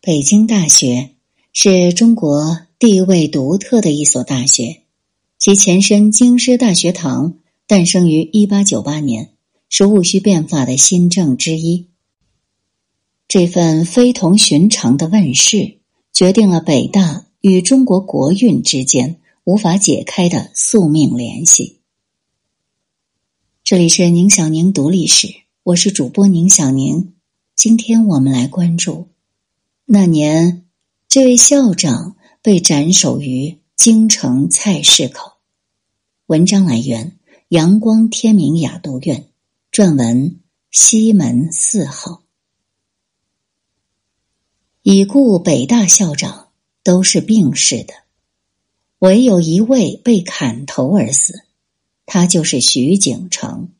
北京大学是中国地位独特的一所大学，其前身京师大学堂诞生于一八九八年，是戊戌变法的新政之一。这份非同寻常的问世，决定了北大与中国国运之间无法解开的宿命联系。这里是宁小宁读历史，我是主播宁小宁，今天我们来关注。那年，这位校长被斩首于京城菜市口。文章来源：阳光天明雅读院，撰文：西门四号。已故北大校长都是病逝的，唯有一位被砍头而死，他就是徐景成。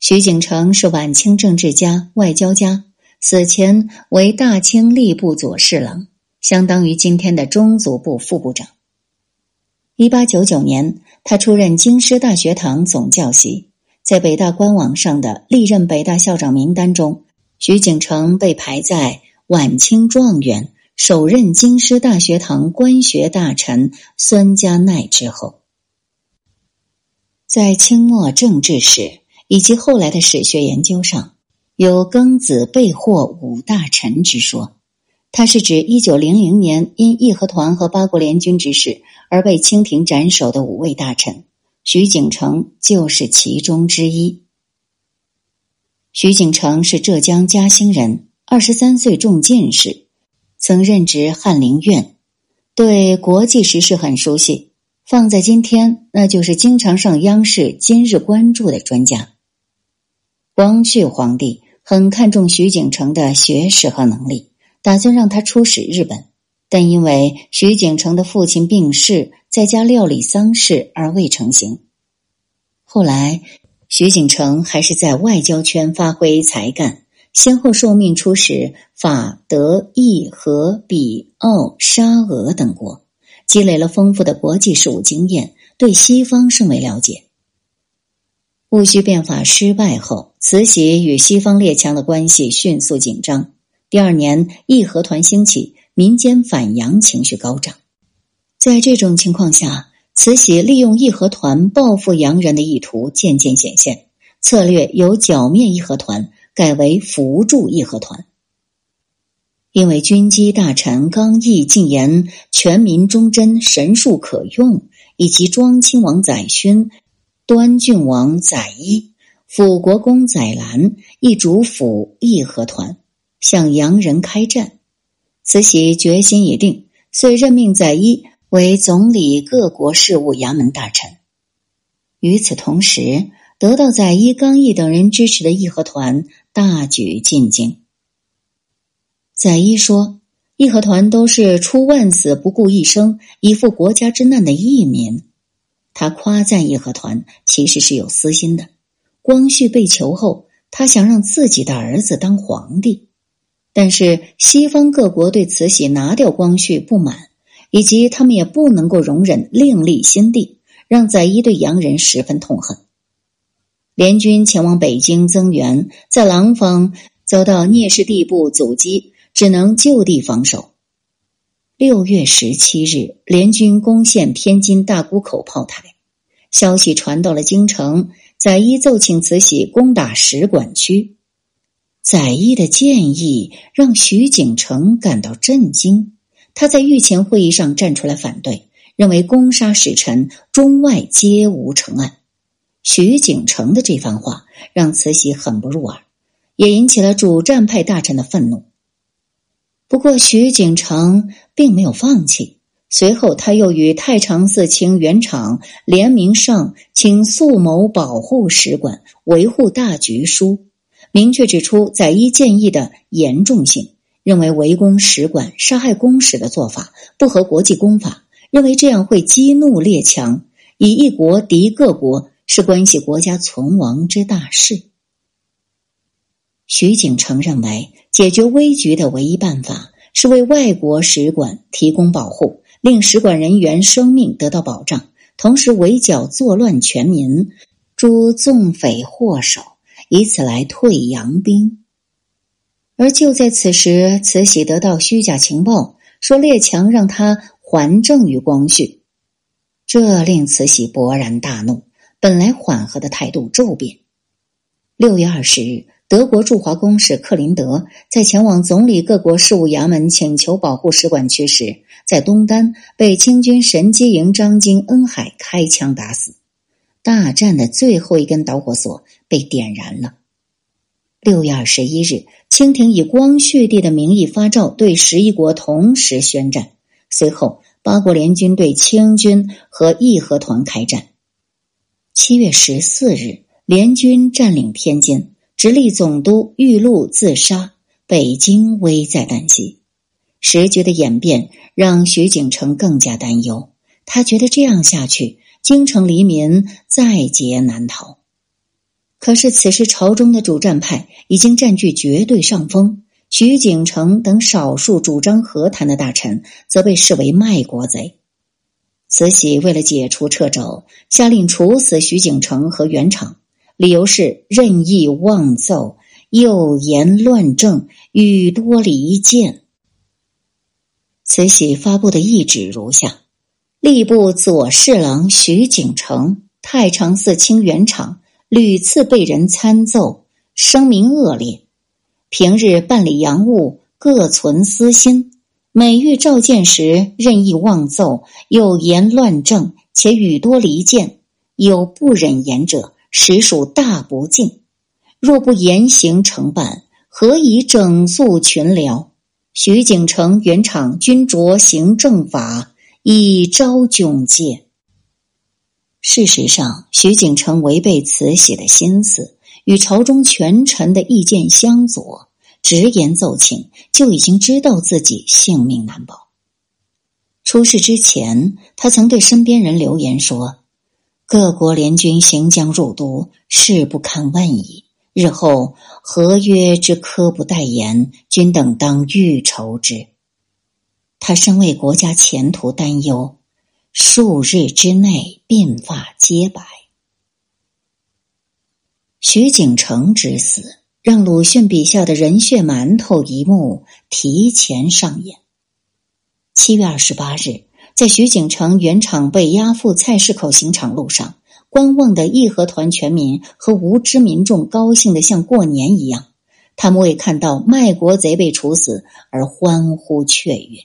徐景成是晚清政治家、外交家。死前为大清吏部左侍郎，相当于今天的中组部副部长。一八九九年，他出任京师大学堂总教习，在北大官网上的历任北大校长名单中，徐景成被排在晚清状元、首任京师大学堂官学大臣孙家鼐之后。在清末政治史以及后来的史学研究上。有庚子被获五大臣之说，他是指一九零零年因义和团和八国联军之事而被清廷斩首的五位大臣，徐景成就是其中之一。徐景成是浙江嘉兴人，二十三岁中进士，曾任职翰林院，对国际时事很熟悉。放在今天，那就是经常上央视今日关注的专家。光绪皇帝。很看重徐景成的学识和能力，打算让他出使日本，但因为徐景成的父亲病逝，在家料理丧事而未成行。后来，徐景成还是在外交圈发挥才干，先后受命出使法、德、意、和、比、奥、沙、俄等国，积累了丰富的国际事务经验，对西方甚为了解。戊戌变法失败后，慈禧与西方列强的关系迅速紧张。第二年，义和团兴起，民间反洋情绪高涨。在这种情况下，慈禧利用义和团报复洋人的意图渐渐显现，策略由剿灭义和团改为扶助义和团。因为军机大臣刚毅进言“全民忠贞，神术可用”，以及庄亲王载勋。端郡王载一、辅国公载兰亦主辅义和团，向洋人开战。慈禧决心已定，遂任命载一为总理各国事务衙门大臣。与此同时，得到载一、刚毅等人支持的义和团大举进京。载一说：“义和团都是出万死不顾一生，以赴国家之难的义民。”他夸赞义和团，其实是有私心的。光绪被囚后，他想让自己的儿子当皇帝，但是西方各国对慈禧拿掉光绪不满，以及他们也不能够容忍另立新帝，让载一对洋人十分痛恨。联军前往北京增援，在廊坊遭到聂氏地部阻击，只能就地防守。六月十七日，联军攻陷天津大沽口炮台，消息传到了京城。载一奏请慈禧攻打使馆区，载一的建议让徐景成感到震惊。他在御前会议上站出来反对，认为攻杀使臣，中外皆无成案。徐景成的这番话让慈禧很不入耳，也引起了主战派大臣的愤怒。不过，徐景成并没有放弃。随后，他又与太常寺卿袁敞联名上请肃谋保护使馆，维护大局书，明确指出载一建议的严重性，认为围攻使馆、杀害公使的做法不合国际公法，认为这样会激怒列强，以一国敌各国是关系国家存亡之大事。徐景成认为。解决危局的唯一办法是为外国使馆提供保护，令使馆人员生命得到保障，同时围剿作乱全民，诛纵匪祸首，以此来退洋兵。而就在此时，慈禧得到虚假情报，说列强让他还政于光绪，这令慈禧勃然大怒，本来缓和的态度骤变。六月二十日，德国驻华公使克林德在前往总理各国事务衙门请求保护使馆区时，在东单被清军神机营张京恩海开枪打死，大战的最后一根导火索被点燃了。六月二十一日，清廷以光绪帝的名义发诏，对十一国同时宣战。随后，八国联军对清军和义和团开战。七月十四日，联军占领天津，直隶总督玉露自杀，北京危在旦夕。时局的演变让徐景成更加担忧，他觉得这样下去，京城黎民在劫难逃。可是，此时朝中的主战派已经占据绝对上风，徐景成等少数主张和谈的大臣则被视为卖国贼。慈禧为了解除掣肘，下令处死徐景成和袁敞，理由是任意妄奏、又言乱政、语多离间。慈禧发布的懿旨如下：吏部左侍郎徐景成、太常寺卿袁敞。屡次被人参奏，声名恶劣。平日办理洋务，各存私心。每遇召见时，任意妄奏，有言乱政，且语多离间，有不忍言者，实属大不敬。若不严刑惩办，何以整肃群僚？徐景成、原厂均着行政法，以昭窘戒。事实上，徐景成违背慈禧的心思，与朝中权臣的意见相左，直言奏请，就已经知道自己性命难保。出事之前，他曾对身边人留言说：“各国联军行将入都，事不堪问矣。日后合约之科不待言，君等当预筹之。”他身为国家前途担忧。数日之内，鬓发皆白。徐景成之死，让鲁迅笔下的人血馒头一幕提前上演。七月二十八日，在徐景成原厂被押赴菜市口刑场路上，观望的义和团全民和无知民众高兴的像过年一样，他们为看到卖国贼被处死而欢呼雀跃。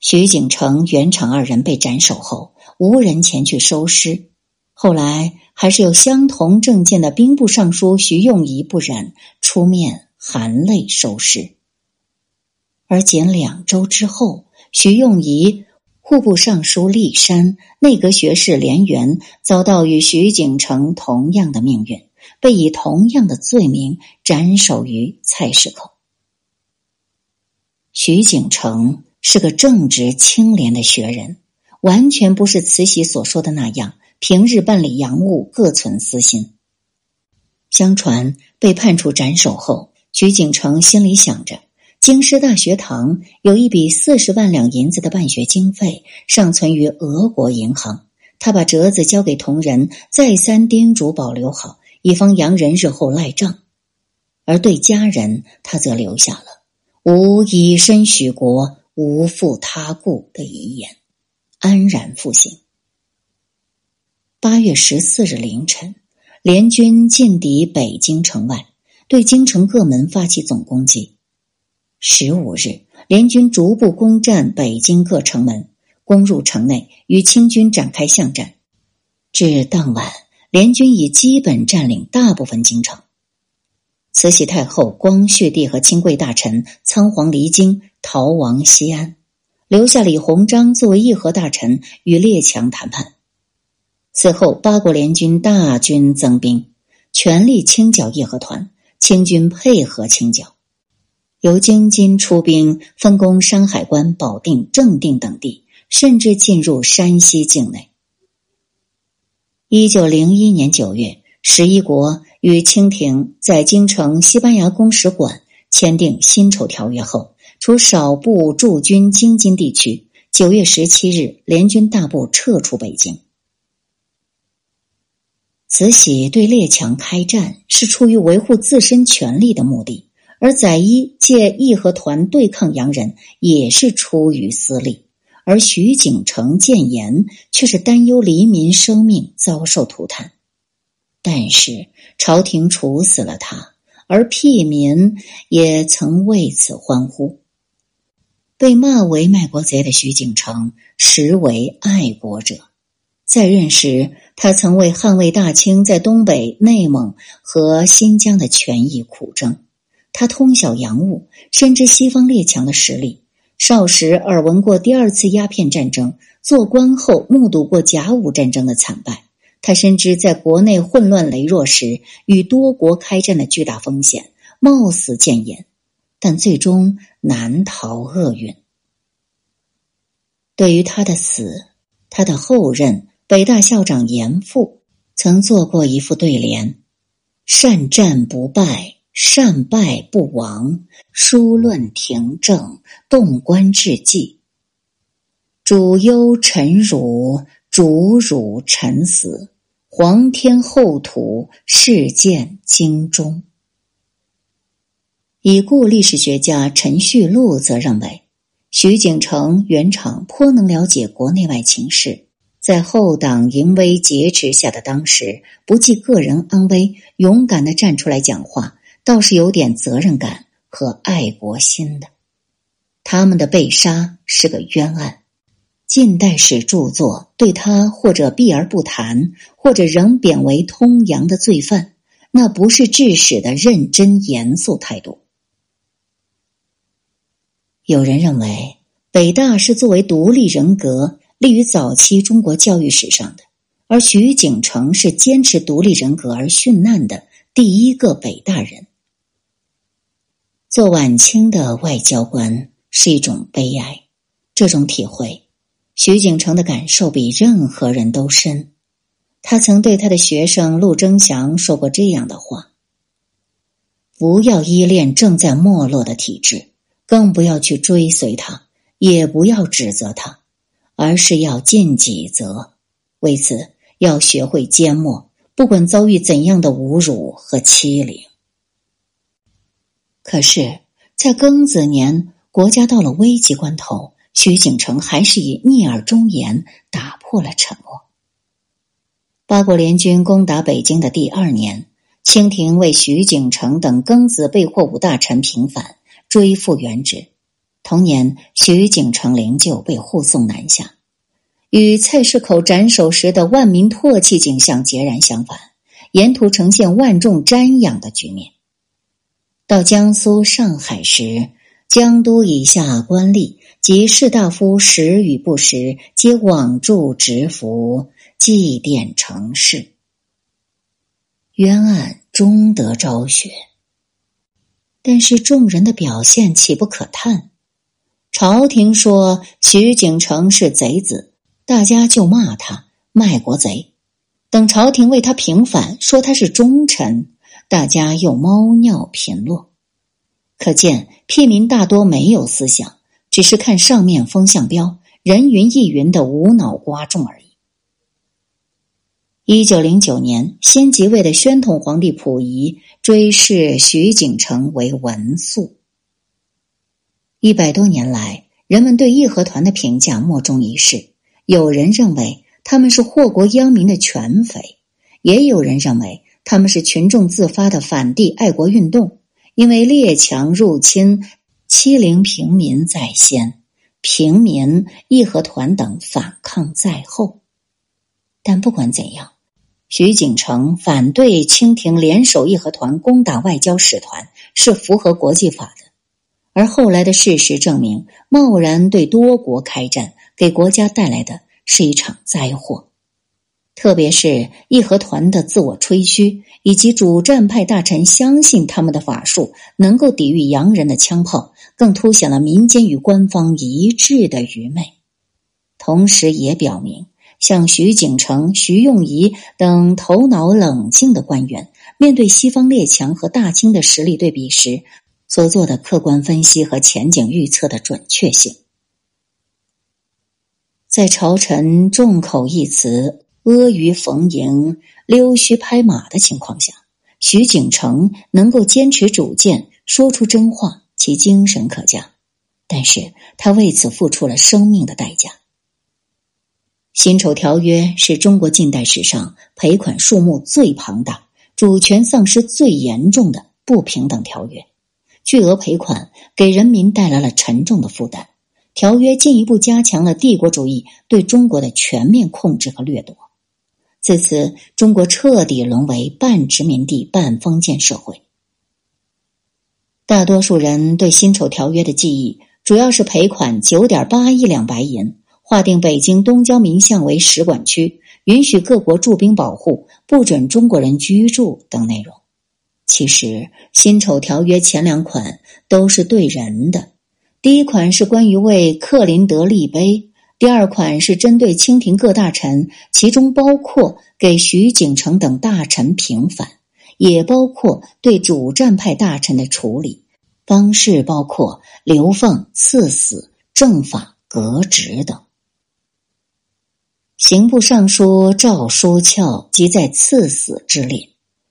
徐景成、原厂二人被斩首后，无人前去收尸。后来，还是有相同政见的兵部尚书徐用仪不忍出面含泪收尸。而仅两周之后，徐用仪、户部尚书立山、内阁学士连元遭到与徐景成同样的命运，被以同样的罪名斩首于菜市口。徐景成。是个正直清廉的学人，完全不是慈禧所说的那样，平日办理洋务各存私心。相传被判处斩首后，徐景成心里想着，京师大学堂有一笔四十万两银子的办学经费尚存于俄国银行，他把折子交给同仁，再三叮嘱保留好，以防洋人日后赖账。而对家人，他则留下了“吾以身许国”。无负他故的遗言，安然复行。八月十四日凌晨，联军进抵北京城外，对京城各门发起总攻击。十五日，联军逐步攻占北京各城门，攻入城内，与清军展开巷战。至当晚，联军已基本占领大部分京城。慈禧太后、光绪帝和亲贵大臣仓皇离京。逃亡西安，留下李鸿章作为议和大臣与列强谈判。此后，八国联军大军增兵，全力清剿义和团，清军配合清剿。由京津出兵，分攻山海关、保定、正定等地，甚至进入山西境内。一九零一年九月，十一国与清廷在京城西班牙公使馆签订辛丑条约后。除少部驻军京津地区，九月十七日，联军大部撤出北京。慈禧对列强开战，是出于维护自身权利的目的，而载一借义和团对抗洋人，也是出于私利；而徐景成谏言，却是担忧黎民生命遭受涂炭。但是朝廷处死了他，而屁民也曾为此欢呼。被骂为卖国贼的徐景成，实为爱国者。在任时，他曾为捍卫大清在东北、内蒙和新疆的权益苦争。他通晓洋务，深知西方列强的实力。少时耳闻过第二次鸦片战争，做官后目睹过甲午战争的惨败。他深知在国内混乱羸弱时，与多国开战的巨大风险，冒死谏言，但最终难逃厄运。对于他的死，他的后任北大校长严复曾做过一副对联：“善战不败。”善败不亡，书论廷正，动观致纪。主忧臣辱，主辱臣死。皇天厚土，事见经中。已故历史学家陈旭路则认为，徐景成原厂颇能了解国内外情势，在后党淫威劫持下的当时，不计个人安危，勇敢的站出来讲话。倒是有点责任感和爱国心的，他们的被杀是个冤案。近代史著作对他或者避而不谈，或者仍贬为通洋的罪犯，那不是治史的认真严肃态度。有人认为北大是作为独立人格立于早期中国教育史上的，而徐景成是坚持独立人格而殉难的第一个北大人。做晚清的外交官是一种悲哀，这种体会，徐景成的感受比任何人都深。他曾对他的学生陆征祥说过这样的话：“不要依恋正在没落的体制，更不要去追随他，也不要指责他，而是要尽己责。为此，要学会缄默，不管遭遇怎样的侮辱和欺凌。”可是，在庚子年，国家到了危急关头，徐景成还是以逆耳忠言打破了沉默。八国联军攻打北京的第二年，清廷为徐景成等庚子被获五大臣平反，追复原职。同年，徐景成灵柩被护送南下，与菜市口斩首时的万民唾弃景象截然相反，沿途呈现万众瞻仰的局面。到江苏、上海时，江都以下官吏及士大夫时与不时，皆往驻执服，祭奠成事。冤案终得昭雪，但是众人的表现岂不可叹？朝廷说徐景成是贼子，大家就骂他卖国贼；等朝廷为他平反，说他是忠臣。大家又猫尿频落，可见屁民大多没有思想，只是看上面风向标，人云亦云的无脑刮众而已。一九零九年，新即位的宣统皇帝溥仪追谥徐景成为文肃。一百多年来，人们对义和团的评价莫衷一是，有人认为他们是祸国殃民的犬匪，也有人认为。他们是群众自发的反帝爱国运动，因为列强入侵欺凌平民在先，平民义和团等反抗在后。但不管怎样，徐景成反对清廷联手义和团攻打外交使团是符合国际法的，而后来的事实证明，贸然对多国开战给国家带来的是一场灾祸。特别是义和团的自我吹嘘，以及主战派大臣相信他们的法术能够抵御洋人的枪炮，更凸显了民间与官方一致的愚昧。同时，也表明像徐景成、徐用仪等头脑冷静的官员，面对西方列强和大清的实力对比时，所做的客观分析和前景预测的准确性。在朝臣众口一词。阿谀逢迎、溜须拍马的情况下，徐景成能够坚持主见，说出真话，其精神可嘉。但是他为此付出了生命的代价。辛丑条约是中国近代史上赔款数目最庞大、主权丧失最严重的不平等条约，巨额赔款给人民带来了沉重的负担。条约进一步加强了帝国主义对中国的全面控制和掠夺。自此，中国彻底沦为半殖民地半封建社会。大多数人对辛丑条约的记忆。主要是赔款九点八亿两白银，划定北京东郊民巷为使馆区，允许各国驻兵保护，不准中国人居住等内容。其实，辛丑条约前两款都是对人的，第一款是关于为克林德立碑，第二款是针对清廷各大臣，其中包括给徐景成等大臣平反，也包括对主战派大臣的处理。方式包括流放、赐死、正法、革职等。刑部尚书赵书翘即在赐死之列。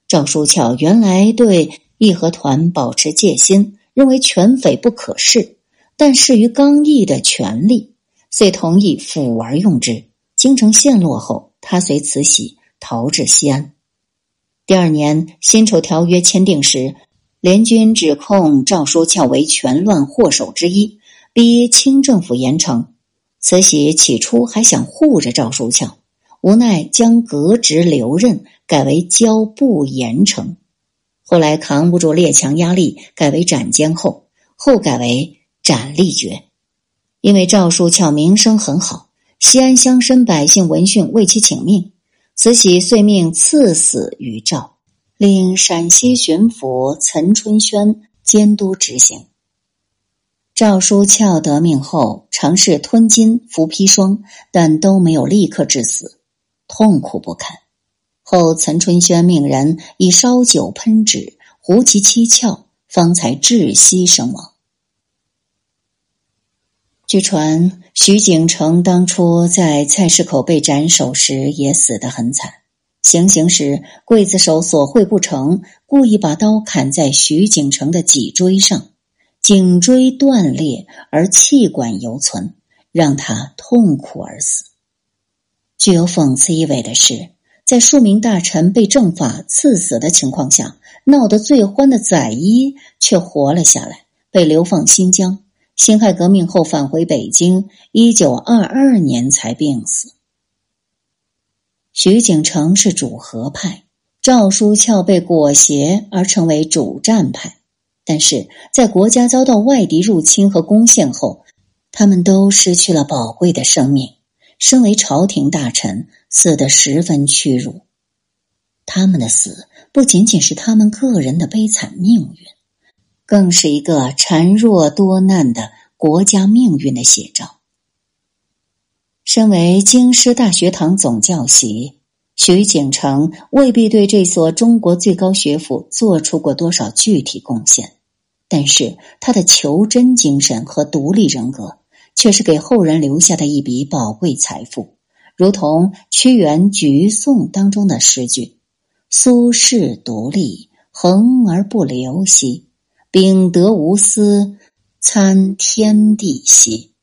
赵书翘原来对义和团保持戒心，认为权匪不可视，但慑于刚毅的权力，遂同意抚而用之。京城陷落后，他随慈禧逃至西安。第二年，辛丑条约签订时。联军指控赵书翘为全乱祸首之一，逼清政府严惩。慈禧起初还想护着赵书翘，无奈将革职留任改为交部严惩。后来扛不住列强压力，改为斩监后，后改为斩立决。因为赵书翘名声很好，西安乡绅百姓闻讯为其请命，慈禧遂命赐死于赵。令陕西巡抚岑春轩监督执行。赵书翘得命后，尝试吞金服砒霜，但都没有立刻致死，痛苦不堪。后岑春轩命人以烧酒喷纸糊其七窍，方才窒息身亡。据传，徐景成当初在菜市口被斩首时，也死得很惨。行刑时，刽子手索贿不成，故意把刀砍在徐景成的脊椎上，颈椎断裂而气管犹存，让他痛苦而死。具有讽刺意味的是，在数名大臣被正法赐死的情况下，闹得最欢的载一却活了下来，被流放新疆。辛亥革命后返回北京，一九二二年才病死。徐景成是主和派，赵书翘被裹挟而成为主战派，但是在国家遭到外敌入侵和攻陷后，他们都失去了宝贵的生命。身为朝廷大臣，死得十分屈辱。他们的死不仅仅是他们个人的悲惨命运，更是一个孱弱多难的国家命运的写照。身为京师大学堂总教习，徐景成未必对这所中国最高学府做出过多少具体贡献，但是他的求真精神和独立人格却是给后人留下的一笔宝贵财富。如同屈原《橘颂》当中的诗句：“苏轼独立，恒而不流兮；秉德无私，参天地兮。”